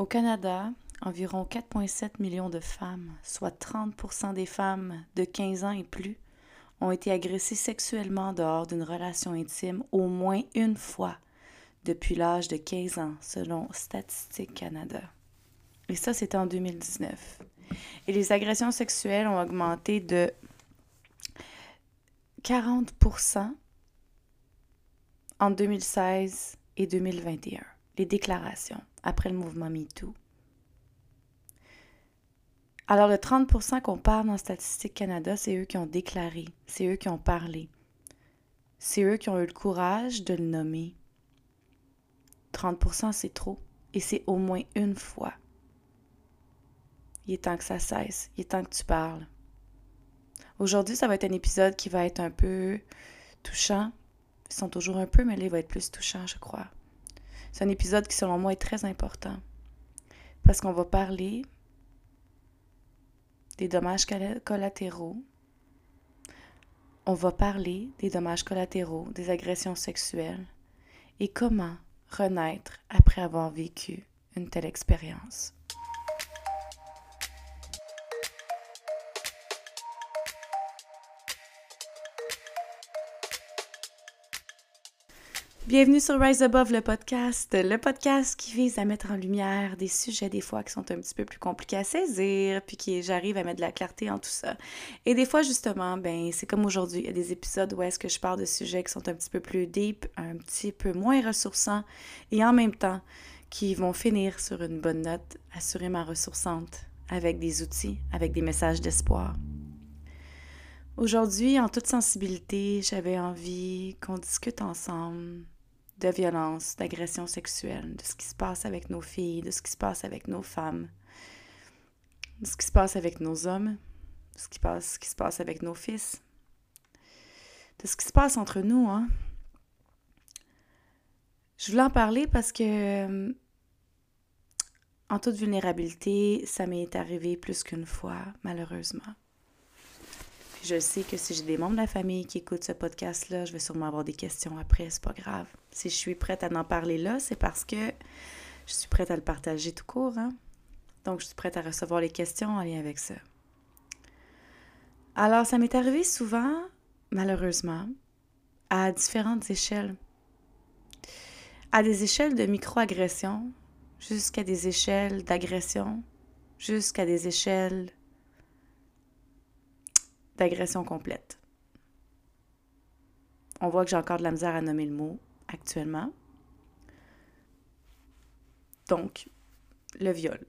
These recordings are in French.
Au Canada, environ 4,7 millions de femmes, soit 30% des femmes de 15 ans et plus, ont été agressées sexuellement dehors d'une relation intime au moins une fois depuis l'âge de 15 ans, selon Statistique Canada. Et ça, c'était en 2019. Et les agressions sexuelles ont augmenté de 40% en 2016 et 2021. Les déclarations après le mouvement MeToo. Alors, le 30% qu'on parle dans Statistique Canada, c'est eux qui ont déclaré, c'est eux qui ont parlé. C'est eux qui ont eu le courage de le nommer. 30% c'est trop. Et c'est au moins une fois. Il est temps que ça cesse. Il est temps que tu parles. Aujourd'hui, ça va être un épisode qui va être un peu touchant. Ils sont toujours un peu, mais là, il va être plus touchant, je crois. C'est un épisode qui, selon moi, est très important. Parce qu'on va parler des dommages collatéraux. On va parler des dommages collatéraux, des agressions sexuelles et comment renaître après avoir vécu une telle expérience. Bienvenue sur Rise Above le podcast, le podcast qui vise à mettre en lumière des sujets des fois qui sont un petit peu plus compliqués à saisir, puis qui j'arrive à mettre de la clarté en tout ça. Et des fois justement, ben c'est comme aujourd'hui, il y a des épisodes où est-ce que je parle de sujets qui sont un petit peu plus deep, un petit peu moins ressourçants et en même temps qui vont finir sur une bonne note, assurément ressourçante, avec des outils, avec des messages d'espoir. Aujourd'hui, en toute sensibilité, j'avais envie qu'on discute ensemble de violence, d'agression sexuelle, de ce qui se passe avec nos filles, de ce qui se passe avec nos femmes, de ce qui se passe avec nos hommes, de ce qui, se passe avec nos fils, de ce qui se passe entre nous. Hein? Je voulais en parler parce que, en toute vulnérabilité, ça m'est arrivé plus qu'une fois, malheureusement. Je sais que si j'ai des membres de la famille qui écoutent ce podcast-là, je vais sûrement avoir des questions après, c'est pas grave. Si je suis prête à en parler là, c'est parce que je suis prête à le partager tout court. Hein? Donc, je suis prête à recevoir les questions en lien avec ça. Alors, ça m'est arrivé souvent, malheureusement, à différentes échelles. À des échelles de micro-agression, jusqu'à des échelles d'agression, jusqu'à des échelles d'agression complète. On voit que j'ai encore de la misère à nommer le mot actuellement. Donc, le viol.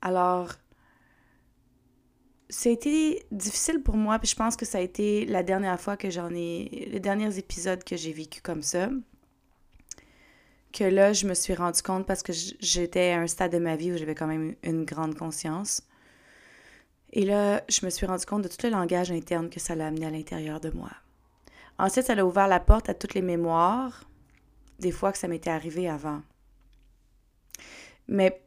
Alors, ça a été difficile pour moi, puis je pense que ça a été la dernière fois que j'en ai. les derniers épisodes que j'ai vécu comme ça. Que là, je me suis rendu compte parce que j'étais à un stade de ma vie où j'avais quand même une grande conscience et là, je me suis rendu compte de tout le langage interne que ça l'a amené à l'intérieur de moi. Ensuite, ça a ouvert la porte à toutes les mémoires des fois que ça m'était arrivé avant. Mais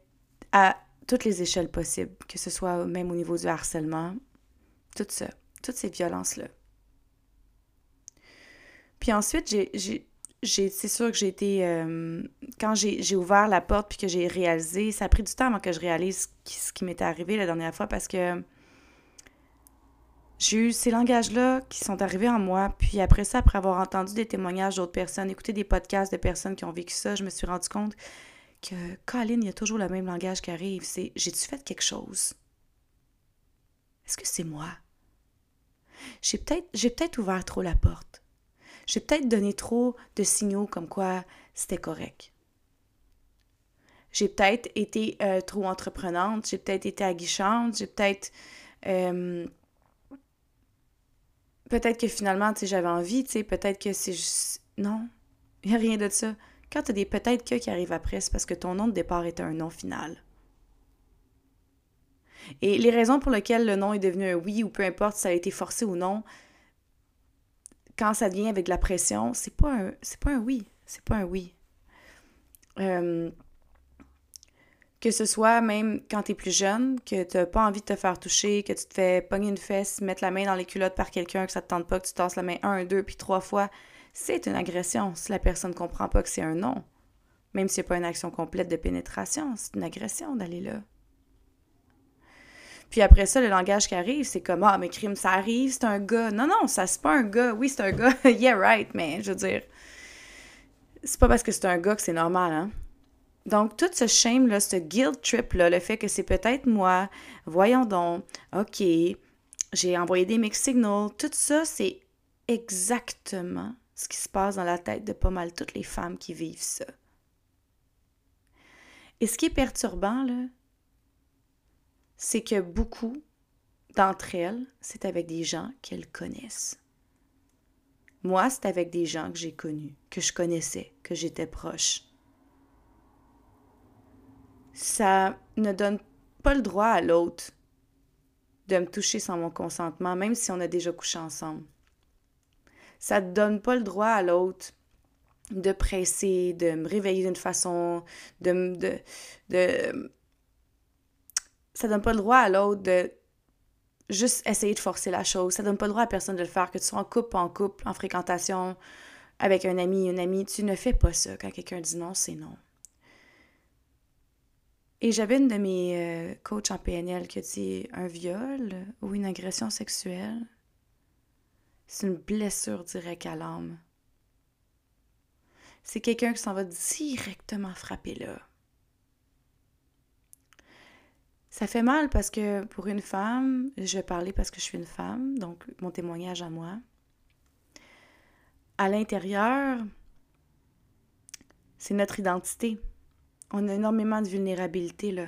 à toutes les échelles possibles, que ce soit même au niveau du harcèlement, tout ça, toutes ces violences-là. Puis ensuite, j'ai, c'est sûr que j'ai été. Euh, quand j'ai, ouvert la porte puis que j'ai réalisé, ça a pris du temps avant que je réalise ce qui m'était arrivé la dernière fois parce que j'ai eu ces langages-là qui sont arrivés en moi. Puis après ça, après avoir entendu des témoignages d'autres personnes, écouté des podcasts de personnes qui ont vécu ça, je me suis rendu compte que, Colin, il y a toujours le même langage qui arrive. C'est j'ai-tu fait quelque chose? Est-ce que c'est moi? J'ai peut-être, j'ai peut-être ouvert trop la porte. J'ai peut-être donné trop de signaux comme quoi c'était correct. J'ai peut-être été euh, trop entreprenante, j'ai peut-être été aguichante, j'ai peut-être euh, peut-être que finalement, tu sais, j'avais envie, tu sais, peut-être que c'est juste... Non, il n'y a rien de ça. Quand tu as des peut-être que qui arrivent après, c'est parce que ton nom de départ était un nom final. Et les raisons pour lesquelles le nom est devenu un oui, ou peu importe si ça a été forcé ou non, quand ça vient avec de la pression, c'est pas un, c'est pas un oui. C'est pas un oui. Euh, que ce soit même quand tu es plus jeune, que tu n'as pas envie de te faire toucher, que tu te fais pogner une fesse, mettre la main dans les culottes par quelqu'un, que ça te tente pas, que tu tasses la main un, deux, puis trois fois, c'est une agression si la personne ne comprend pas que c'est un non. Même n'y a pas une action complète de pénétration, c'est une agression d'aller là. Puis après ça, le langage qui arrive, c'est comme Ah, mais crime, ça arrive, c'est un gars. Non, non, ça, c'est pas un gars. Oui, c'est un gars. yeah, right, mais je veux dire, c'est pas parce que c'est un gars que c'est normal, hein. Donc, tout ce shame-là, ce guilt trip-là, le fait que c'est peut-être moi, voyons donc, OK, j'ai envoyé des mix signals, tout ça, c'est exactement ce qui se passe dans la tête de pas mal toutes les femmes qui vivent ça. Et ce qui est perturbant, là, c'est que beaucoup d'entre elles, c'est avec des gens qu'elles connaissent. Moi, c'est avec des gens que j'ai connus, que je connaissais, que j'étais proche. Ça ne donne pas le droit à l'autre de me toucher sans mon consentement, même si on a déjà couché ensemble. Ça ne donne pas le droit à l'autre de presser, de me réveiller d'une façon, de. Ça donne pas le droit à l'autre de juste essayer de forcer la chose. Ça donne pas le droit à personne de le faire, que tu sois en couple, en couple, en fréquentation, avec un ami, une amie. Tu ne fais pas ça. Quand quelqu'un dit non, c'est non. Et j'avais une de mes euh, coachs en PNL qui a dit un viol ou une agression sexuelle, c'est une blessure directe à l'âme. C'est quelqu'un qui s'en va directement frapper là. Ça fait mal parce que pour une femme, je vais parler parce que je suis une femme, donc mon témoignage à moi. À l'intérieur, c'est notre identité on a énormément de vulnérabilité là.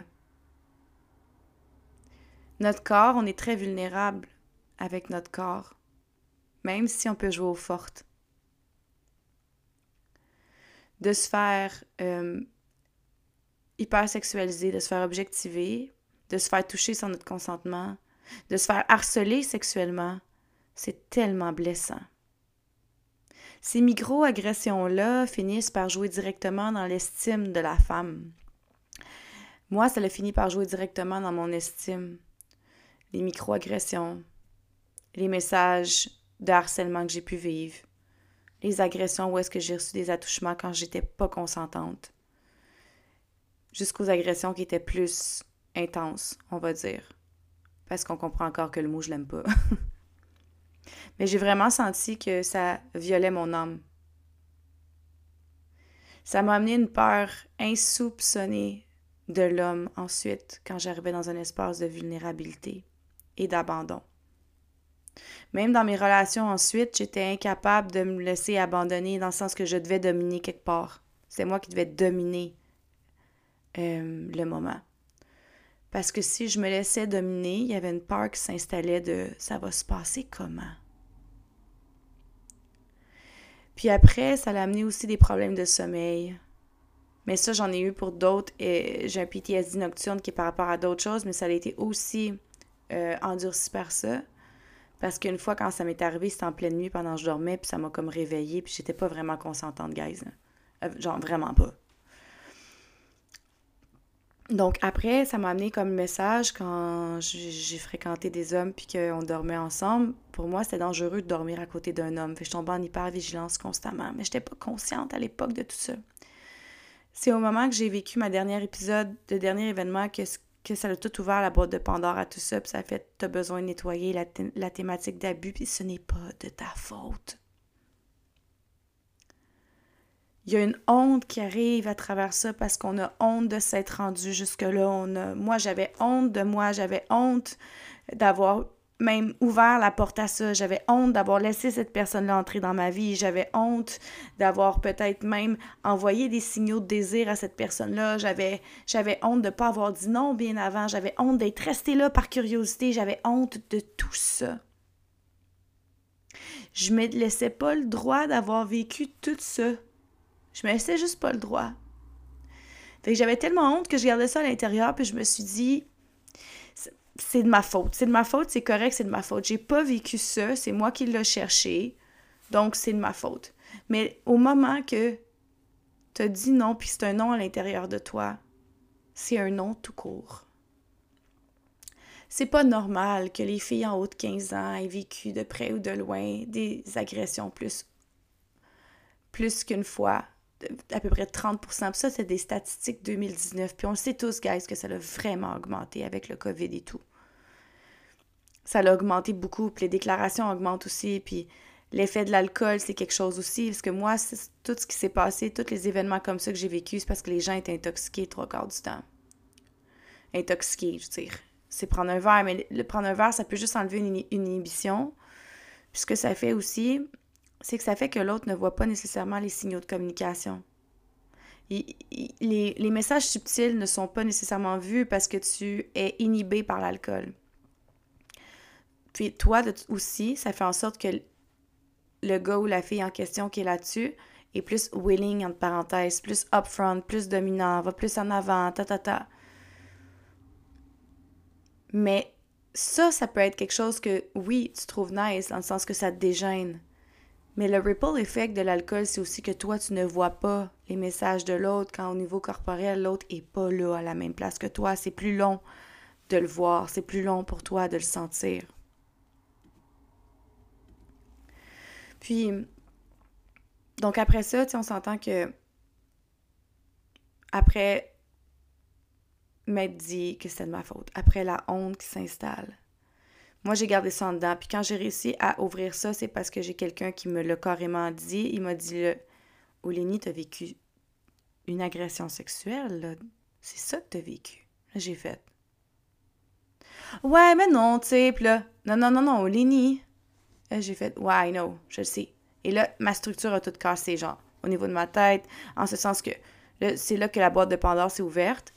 Notre corps, on est très vulnérable avec notre corps, même si on peut jouer aux fortes. De se faire euh, hyper sexualiser, de se faire objectiver, de se faire toucher sans notre consentement, de se faire harceler sexuellement, c'est tellement blessant. Ces micro-agressions-là finissent par jouer directement dans l'estime de la femme. Moi, ça a fini par jouer directement dans mon estime. Les micro-agressions, les messages de harcèlement que j'ai pu vivre, les agressions où est-ce que j'ai reçu des attouchements quand j'étais pas consentante, jusqu'aux agressions qui étaient plus intenses, on va dire. Parce qu'on comprend encore que le mot je l'aime pas. Mais j'ai vraiment senti que ça violait mon âme. Ça m'a amené une peur insoupçonnée de l'homme ensuite quand j'arrivais dans un espace de vulnérabilité et d'abandon. Même dans mes relations ensuite, j'étais incapable de me laisser abandonner dans le sens que je devais dominer quelque part. C'est moi qui devais dominer euh, le moment. Parce que si je me laissais dominer, il y avait une peur qui s'installait de ça va se passer comment? Puis après, ça l'a amené aussi des problèmes de sommeil. Mais ça, j'en ai eu pour d'autres. J'ai un PTSD nocturne qui est par rapport à d'autres choses, mais ça a été aussi euh, endurci par ça. Parce qu'une fois, quand ça m'est arrivé, c'était en pleine nuit pendant que je dormais, puis ça m'a comme réveillée, puis j'étais pas vraiment consentante, guys. Euh, genre, vraiment pas. Donc après, ça m'a amené comme message quand j'ai fréquenté des hommes puis qu'on dormait ensemble. Pour moi, c'était dangereux de dormir à côté d'un homme. Je tombais en hyper-vigilance constamment. Mais j'étais pas consciente à l'époque de tout ça. C'est au moment que j'ai vécu ma dernière épisode, le dernier événement, que, que ça a tout ouvert la boîte de Pandore à tout ça. Puis ça a fait, t'as besoin de nettoyer la, la thématique d'abus, puis ce n'est pas de ta faute. Il y a une honte qui arrive à travers ça parce qu'on a honte de s'être rendu jusque-là. Moi, j'avais honte de moi, j'avais honte d'avoir même ouvert la porte à ça. J'avais honte d'avoir laissé cette personne-là entrer dans ma vie. J'avais honte d'avoir peut-être même envoyé des signaux de désir à cette personne-là. J'avais, j'avais honte de ne pas avoir dit non bien avant. J'avais honte d'être restée là par curiosité. J'avais honte de tout ça. Je ne me laissais pas le droit d'avoir vécu tout ça. Je me laissais juste pas le droit. Fait que j'avais tellement honte que je gardais ça à l'intérieur, puis je me suis dit, c'est de ma faute. C'est de ma faute, c'est correct, c'est de ma faute. J'ai pas vécu ça, c'est moi qui l'ai cherché, donc c'est de ma faute. Mais au moment que tu as dit non, puis c'est un non à l'intérieur de toi, c'est un non tout court. C'est pas normal que les filles en haut de 15 ans aient vécu de près ou de loin des agressions plus, plus qu'une fois à peu près 30 Puis ça, c'est des statistiques 2019. Puis on le sait tous, guys, que ça a vraiment augmenté avec le COVID et tout. Ça a augmenté beaucoup. Puis les déclarations augmentent aussi. Puis l'effet de l'alcool, c'est quelque chose aussi. Parce que moi, tout ce qui s'est passé, tous les événements comme ça que j'ai vécu, c'est parce que les gens étaient intoxiqués trois quarts du temps. Intoxiqués, je veux dire. C'est prendre un verre, mais le prendre un verre, ça peut juste enlever une, une inhibition. Puis ce que ça fait aussi, c'est que ça fait que l'autre ne voit pas nécessairement les signaux de communication. les, messages subtils ne sont pas nécessairement vus parce que tu es inhibé par l'alcool. Puis toi aussi, ça fait en sorte que le gars ou la fille en question qui est là-dessus est plus willing, entre parenthèses, plus upfront, plus dominant, va plus en avant, ta ta ta. Mais ça, ça peut être quelque chose que, oui, tu trouves nice, dans le sens que ça te dégêne. Mais le ripple effect de l'alcool, c'est aussi que toi, tu ne vois pas les messages de l'autre quand au niveau corporel, l'autre est pas là à la même place que toi. C'est plus long de le voir, c'est plus long pour toi de le sentir. Puis, donc après ça, on s'entend que après m'être dit que c'était de ma faute, après la honte qui s'installe, moi, j'ai gardé ça en dedans. Puis quand j'ai réussi à ouvrir ça, c'est parce que j'ai quelqu'un qui me l'a carrément dit. Il m'a dit, là, Olénie, t'as vécu une agression sexuelle, là. C'est ça que t'as vécu. j'ai fait. Ouais, mais non, tu sais. Là, non, non, non, non, Olénie. j'ai fait, ouais, I know, je le sais. Et là, ma structure a tout cassé, genre, au niveau de ma tête, en ce sens que c'est là que la boîte de Pandore s'est ouverte.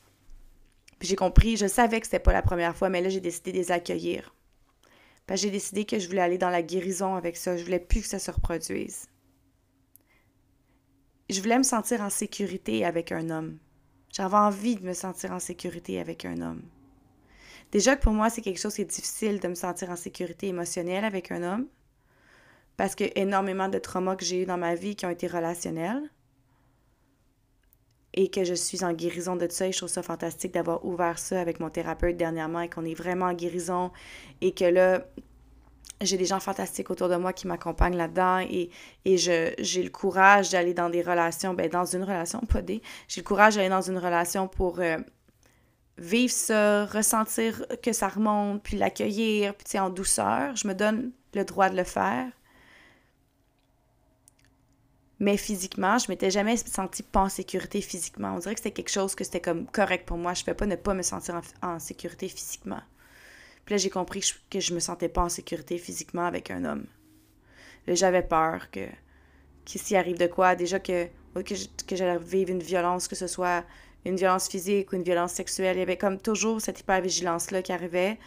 Puis j'ai compris, je savais que c'était pas la première fois, mais là, j'ai décidé de les accueillir j'ai décidé que je voulais aller dans la guérison avec ça. Je voulais plus que ça se reproduise. Je voulais me sentir en sécurité avec un homme. J'avais envie de me sentir en sécurité avec un homme. Déjà que pour moi, c'est quelque chose qui est difficile de me sentir en sécurité émotionnelle avec un homme. Parce que énormément de traumas que j'ai eu dans ma vie qui ont été relationnels. Et que je suis en guérison de ça. Et je trouve ça fantastique d'avoir ouvert ça avec mon thérapeute dernièrement et qu'on est vraiment en guérison. Et que là, j'ai des gens fantastiques autour de moi qui m'accompagnent là-dedans et, et j'ai le courage d'aller dans des relations, ben dans une relation, pas des, j'ai le courage d'aller dans une relation pour euh, vivre ça, ressentir que ça remonte, puis l'accueillir, puis en douceur. Je me donne le droit de le faire. Mais physiquement, je m'étais jamais sentie pas en sécurité physiquement. On dirait que c'était quelque chose que c'était comme correct pour moi. Je ne pas ne pas me sentir en sécurité physiquement. Puis là, j'ai compris que je, me sentais pas en sécurité physiquement avec un homme. J'avais peur que, qu'il s'y arrive de quoi. Déjà que, que, j'allais vivre une violence, que ce soit une violence physique ou une violence sexuelle. Il y avait comme toujours cette hypervigilance-là qui arrivait.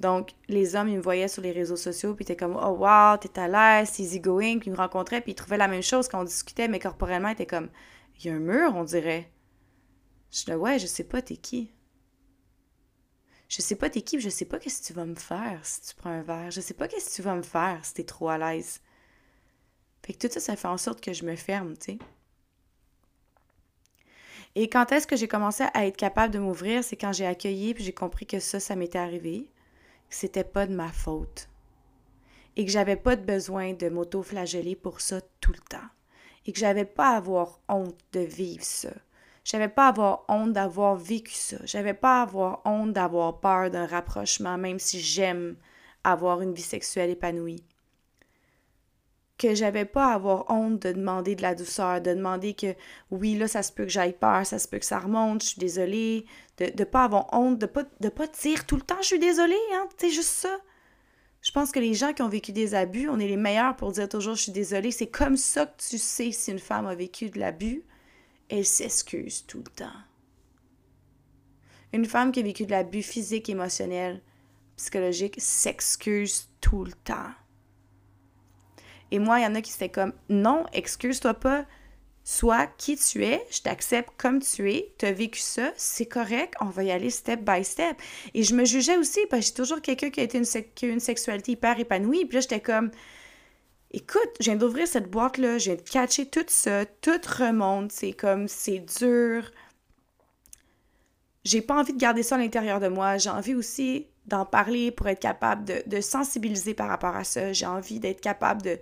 Donc, les hommes, ils me voyaient sur les réseaux sociaux, puis ils étaient comme, oh wow, t'es à l'aise, easy going, puis ils me rencontraient, puis ils trouvaient la même chose quand on discutait, mais corporellement, ils étaient comme, il y a un mur, on dirait. Je disais, ouais, je sais pas, t'es qui? Je sais pas t'es qui, je sais pas qu'est-ce que tu vas me faire si tu prends un verre? Je sais pas qu'est-ce que tu vas me faire si t'es trop à l'aise? Fait que tout ça, ça fait en sorte que je me ferme, tu sais. Et quand est-ce que j'ai commencé à être capable de m'ouvrir, c'est quand j'ai accueilli puis j'ai compris que ça, ça m'était arrivé, c'était pas de ma faute. Et que j'avais pas de besoin de m'auto-flageller pour ça tout le temps. Et que j'avais pas à avoir honte de vivre ça. J'avais pas à avoir honte d'avoir vécu ça. J'avais pas à avoir honte d'avoir peur d'un rapprochement, même si j'aime avoir une vie sexuelle épanouie. Que j'avais pas à avoir honte de demander de la douceur, de demander que oui, là, ça se peut que j'aille peur, ça se peut que ça remonte, je suis désolée. De ne pas avoir honte, de pas, de pas dire tout le temps je suis désolée, hein. C'est juste ça. Je pense que les gens qui ont vécu des abus, on est les meilleurs pour dire toujours je suis désolée. C'est comme ça que tu sais si une femme a vécu de l'abus elle s'excuse tout le temps. Une femme qui a vécu de l'abus physique, émotionnel, psychologique s'excuse tout le temps. Et moi, il y en a qui étaient comme non, excuse-toi pas. Sois qui tu es, je t'accepte comme tu es, tu as vécu ça, c'est correct, on va y aller step by step. Et je me jugeais aussi, parce que j'ai toujours quelqu'un qui a été une sexualité hyper épanouie, puis là, j'étais comme, Écoute, je viens d'ouvrir cette boîte-là, je viens de catcher tout ça, tout remonte, c'est comme, c'est dur. J'ai pas envie de garder ça à l'intérieur de moi, j'ai envie aussi d'en parler pour être capable de, sensibiliser par rapport à ça, j'ai envie d'être capable de,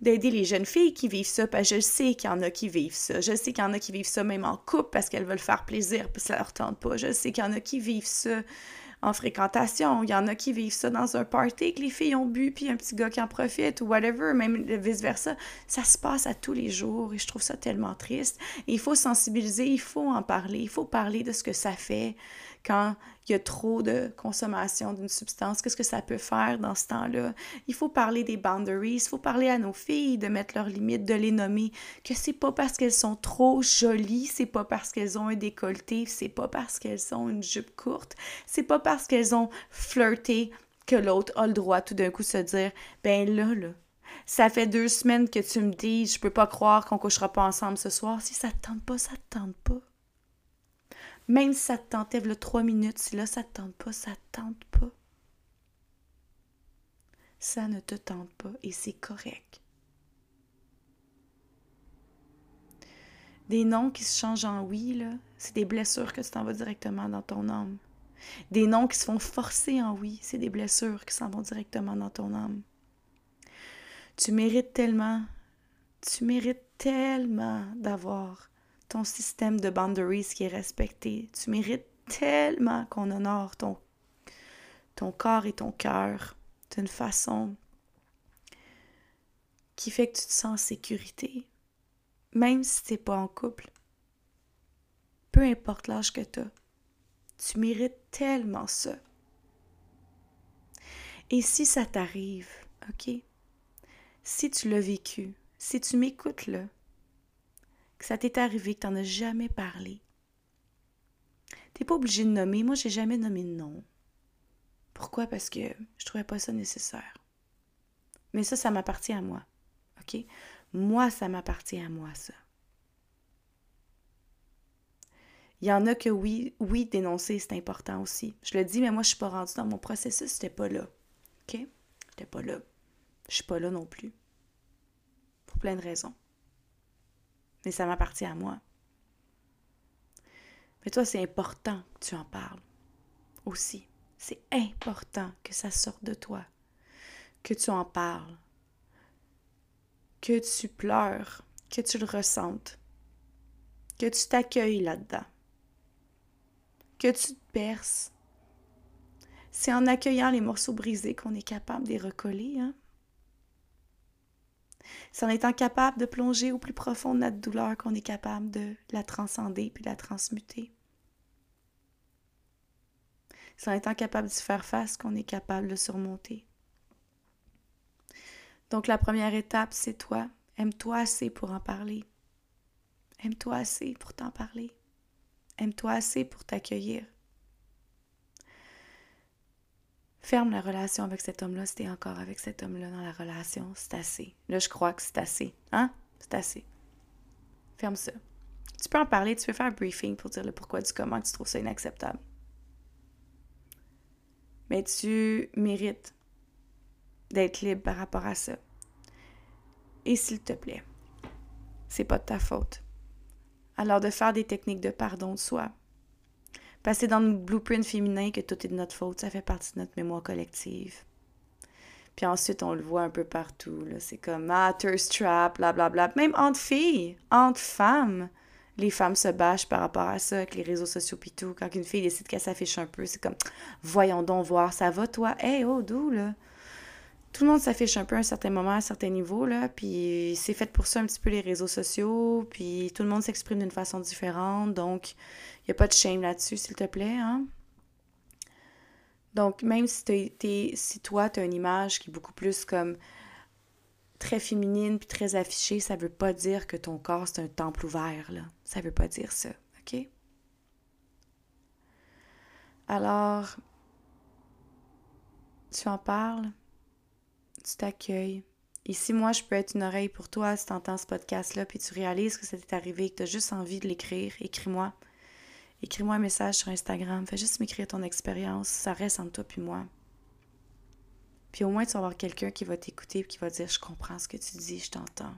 d'aider les jeunes filles qui vivent ça, parce que je sais qu'il y en a qui vivent ça. Je sais qu'il y en a qui vivent ça même en couple parce qu'elles veulent faire plaisir, puis ça leur tente pas. Je sais qu'il y en a qui vivent ça en fréquentation. Il y en a qui vivent ça dans un party que les filles ont bu, puis un petit gars qui en profite, ou whatever, même vice-versa. Ça se passe à tous les jours et je trouve ça tellement triste. il faut sensibiliser, il faut en parler, il faut parler de ce que ça fait quand il y a trop de consommation d'une substance, qu'est-ce que ça peut faire dans ce temps-là? Il faut parler des boundaries, il faut parler à nos filles de mettre leurs limites, de les nommer, que c'est pas parce qu'elles sont trop jolies, c'est pas parce qu'elles ont un décolleté, c'est pas parce qu'elles ont une jupe courte, c'est pas parce qu'elles ont flirté que l'autre a le droit tout d'un coup de se dire ben là là ça fait deux semaines que tu me dis je peux pas croire qu'on couchera pas ensemble ce soir si ça te tente pas ça te tente pas même si ça te tentait le trois minutes, si là ça te tente pas, ça te tente pas. Ça ne te tente pas et c'est correct. Des noms qui se changent en oui, là, c'est des blessures que tu t'en vas directement dans ton âme. Des noms qui se font forcer en oui, c'est des blessures qui s'en vont directement dans ton âme. Tu mérites tellement, tu mérites tellement d'avoir ton système de boundaries qui est respecté. Tu mérites tellement qu'on honore ton, corps et ton cœur d'une façon qui fait que tu te sens en sécurité, même si tu n'es pas en couple. Peu importe l'âge que tu as, tu mérites tellement ça. Et si ça t'arrive, OK? Si tu l'as vécu, si tu m'écoutes là, que ça t'est arrivé, que tu n'en as jamais parlé. T'es pas obligé de nommer. Moi, j'ai jamais nommé de nom. Pourquoi? Parce que je trouvais pas ça nécessaire. Mais ça, ça m'appartient à moi. OK? Moi, ça m'appartient à moi, ça. Il y en a que oui, oui, dénoncer, c'est important aussi. Je le dis, mais moi, je suis pas rendue dans mon processus, j'étais pas là. OK? J'étais pas là. Je suis pas là non plus. Pour plein de raisons mais ça m'appartient à moi. Mais toi, c'est important que tu en parles aussi. C'est important que ça sorte de toi, que tu en parles, que tu pleures, que tu le ressentes, que tu t'accueilles là-dedans, que tu te perces. C'est en accueillant les morceaux brisés qu'on est capable de les recoller, hein? C'est en étant capable de plonger au plus profond de notre douleur qu'on est capable de la transcender puis la transmuter. C'est en étant capable d'y faire face qu'on est capable de surmonter. Donc la première étape, c'est toi. Aime-toi assez pour en parler. Aime-toi assez pour t'en parler. Aime-toi assez pour t'accueillir. Ferme la relation avec cet homme-là si t'es encore avec cet homme-là dans la relation. C'est assez. Là, je crois que c'est assez. Hein? C'est assez. Ferme ça. Tu peux en parler, tu peux faire un briefing pour dire le pourquoi du comment tu trouves ça inacceptable. Mais tu mérites d'être libre par rapport à ça. Et s'il te plaît, c'est pas de ta faute. Alors de faire des techniques de pardon de soi, passer dans le blueprint féminin que tout est de notre faute, ça fait partie de notre mémoire collective. Puis ensuite, on le voit un peu partout. C'est comme ah, thirst trap, blablabla. Même entre filles, entre femmes, les femmes se bâchent par rapport à ça avec les réseaux sociaux pis tout. Quand une fille décide qu'elle s'affiche un peu, c'est comme voyons donc voir, ça va toi? Hey, oh, d'où là? Tout le monde s'affiche un peu à un certain moment, à un certain niveau, là, puis c'est fait pour ça un petit peu les réseaux sociaux, puis tout le monde s'exprime d'une façon différente, donc n'y a pas de shame là-dessus, s'il te plaît. Hein? Donc, même si, si toi, tu as une image qui est beaucoup plus comme très féminine puis très affichée, ça veut pas dire que ton corps, c'est un temple ouvert. Là. Ça veut pas dire ça. OK? Alors, tu en parles, tu t'accueilles. Et si moi, je peux être une oreille pour toi si tu entends ce podcast-là, puis tu réalises que ça t'est arrivé, que tu as juste envie de l'écrire, écris-moi. Écris-moi un message sur Instagram. Fais juste m'écrire ton expérience. Ça reste entre toi et moi. Puis au moins, tu vas avoir quelqu'un qui va t'écouter et qui va dire Je comprends ce que tu dis, je t'entends.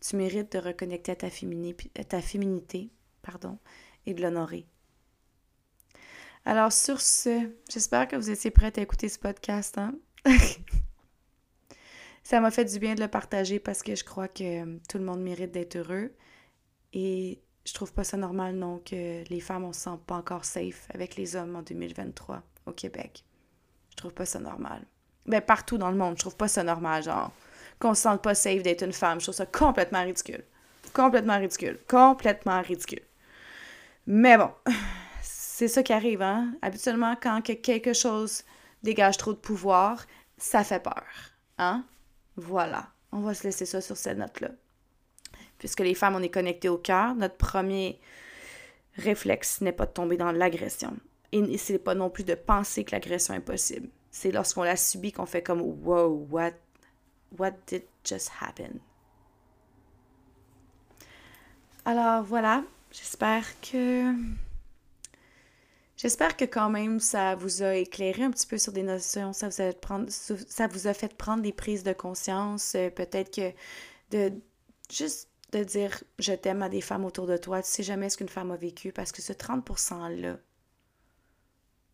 Tu mérites de reconnecter à ta, ta féminité pardon, et de l'honorer. Alors, sur ce, j'espère que vous étiez prête à écouter ce podcast. Hein? Ça m'a fait du bien de le partager parce que je crois que tout le monde mérite d'être heureux. Et je trouve pas ça normal, non, que les femmes, on se sent pas encore safe avec les hommes en 2023 au Québec. Je trouve pas ça normal. Ben, partout dans le monde, je trouve pas ça normal, genre, qu'on se sente pas safe d'être une femme. Je trouve ça complètement ridicule. Complètement ridicule. Complètement ridicule. Mais bon, c'est ça qui arrive, hein? Habituellement, quand quelque chose dégage trop de pouvoir, ça fait peur, hein? Voilà. On va se laisser ça sur cette note-là. Puisque les femmes, on est connectées au cœur, notre premier réflexe n'est pas de tomber dans l'agression. Et c'est pas non plus de penser que l'agression est possible. C'est lorsqu'on la subit qu'on fait comme Wow, what, what did just happen? Alors voilà, j'espère que. J'espère que quand même ça vous a éclairé un petit peu sur des notions, ça vous a, prendre, ça vous a fait prendre des prises de conscience, euh, peut-être que de juste de dire je t'aime à des femmes autour de toi, tu sais jamais ce qu'une femme a vécu parce que ce 30%-là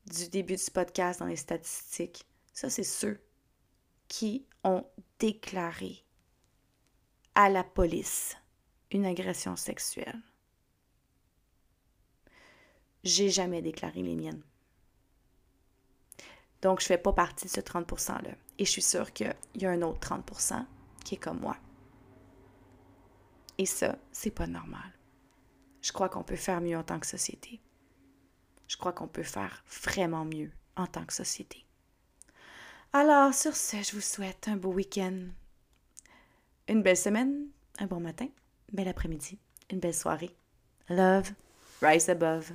du début du podcast dans les statistiques, ça c'est ceux qui ont déclaré à la police une agression sexuelle. J'ai jamais déclaré les miennes. Donc, je fais pas partie de ce 30%-là. Et je suis sûre qu'il y a un autre 30% qui est comme moi. Et ça, c'est pas normal. Je crois qu'on peut faire mieux en tant que société. Je crois qu'on peut faire vraiment mieux en tant que société. Alors, sur ce, je vous souhaite un beau week-end, une belle semaine, un bon matin, bel après-midi, une belle soirée. Love, rise above.